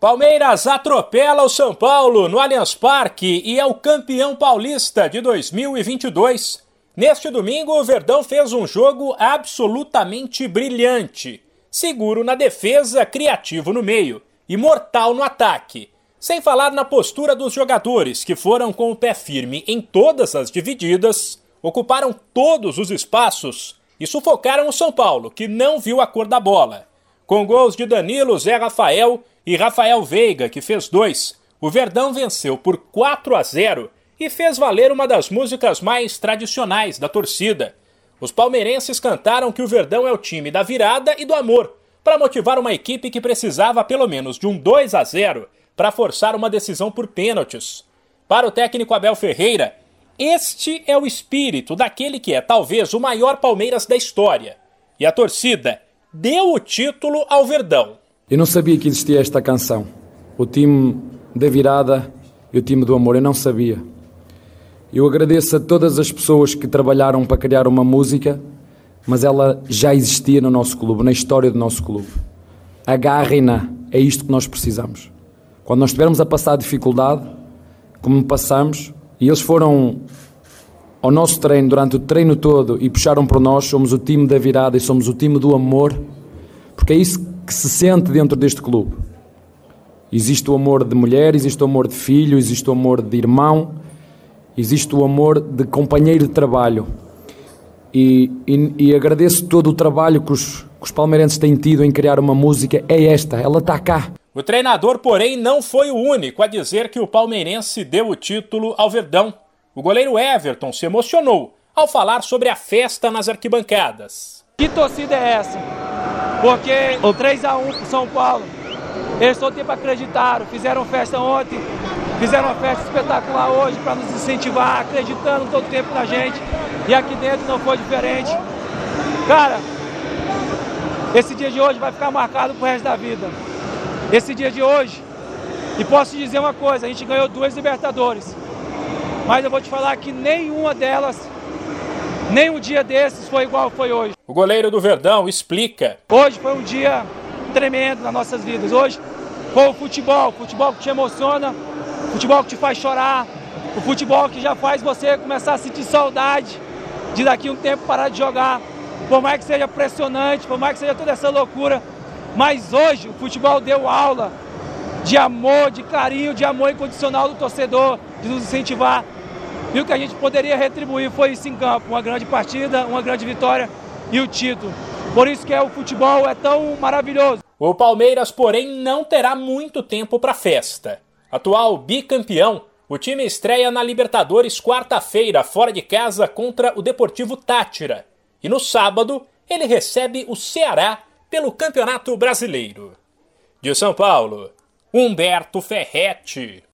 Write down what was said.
Palmeiras atropela o São Paulo no Allianz Parque e é o campeão paulista de 2022. Neste domingo, o Verdão fez um jogo absolutamente brilhante. Seguro na defesa, criativo no meio e mortal no ataque. Sem falar na postura dos jogadores, que foram com o pé firme em todas as divididas, ocuparam todos os espaços e sufocaram o São Paulo, que não viu a cor da bola. Com gols de Danilo, Zé Rafael e Rafael Veiga, que fez dois, o Verdão venceu por 4 a 0 e fez valer uma das músicas mais tradicionais da torcida. Os palmeirenses cantaram que o Verdão é o time da virada e do amor, para motivar uma equipe que precisava pelo menos de um 2 a 0 para forçar uma decisão por pênaltis. Para o técnico Abel Ferreira, este é o espírito daquele que é talvez o maior Palmeiras da história. E a torcida deu o título ao Verdão. Eu não sabia que existia esta canção. O time da virada e o time do amor. Eu não sabia. Eu agradeço a todas as pessoas que trabalharam para criar uma música, mas ela já existia no nosso clube, na história do nosso clube. Agarrem-na. É isto que nós precisamos. Quando nós estivermos a passar dificuldade, como passamos, e eles foram ao nosso treino durante o treino todo e puxaram por nós, somos o time da virada e somos o time do amor, porque é isso que se sente dentro deste clube. Existe o amor de mulher, existe o amor de filho, existe o amor de irmão, existe o amor de companheiro de trabalho. E, e, e agradeço todo o trabalho que os, que os palmeirenses têm tido em criar uma música. É esta, ela está cá. O treinador, porém, não foi o único a dizer que o palmeirense deu o título ao Verdão. O goleiro Everton se emocionou ao falar sobre a festa nas arquibancadas. Que torcida é essa? Porque o 3 a 1 pro São Paulo. Eles todo tempo acreditaram, fizeram festa ontem, fizeram uma festa espetacular hoje para nos incentivar, acreditando todo tempo na gente. E aqui dentro não foi diferente. Cara, esse dia de hoje vai ficar marcado pro resto da vida. Esse dia de hoje, e posso te dizer uma coisa, a gente ganhou duas Libertadores. Mas eu vou te falar que nenhuma delas, nem um dia desses foi igual foi hoje. O goleiro do Verdão explica. Hoje foi um dia tremendo nas nossas vidas. Hoje foi o futebol, o futebol que te emociona, o futebol que te faz chorar, o futebol que já faz você começar a sentir saudade de daqui um tempo parar de jogar. Por mais que seja pressionante, por mais que seja toda essa loucura, mas hoje o futebol deu aula de amor, de carinho, de amor incondicional do torcedor, de nos incentivar e o que a gente poderia retribuir foi isso em campo, uma grande partida, uma grande vitória e o título. Por isso que é, o futebol é tão maravilhoso. O Palmeiras, porém, não terá muito tempo para festa. Atual bicampeão, o time estreia na Libertadores quarta-feira, fora de casa, contra o Deportivo Tátira. E no sábado, ele recebe o Ceará pelo Campeonato Brasileiro. De São Paulo, Humberto Ferretti.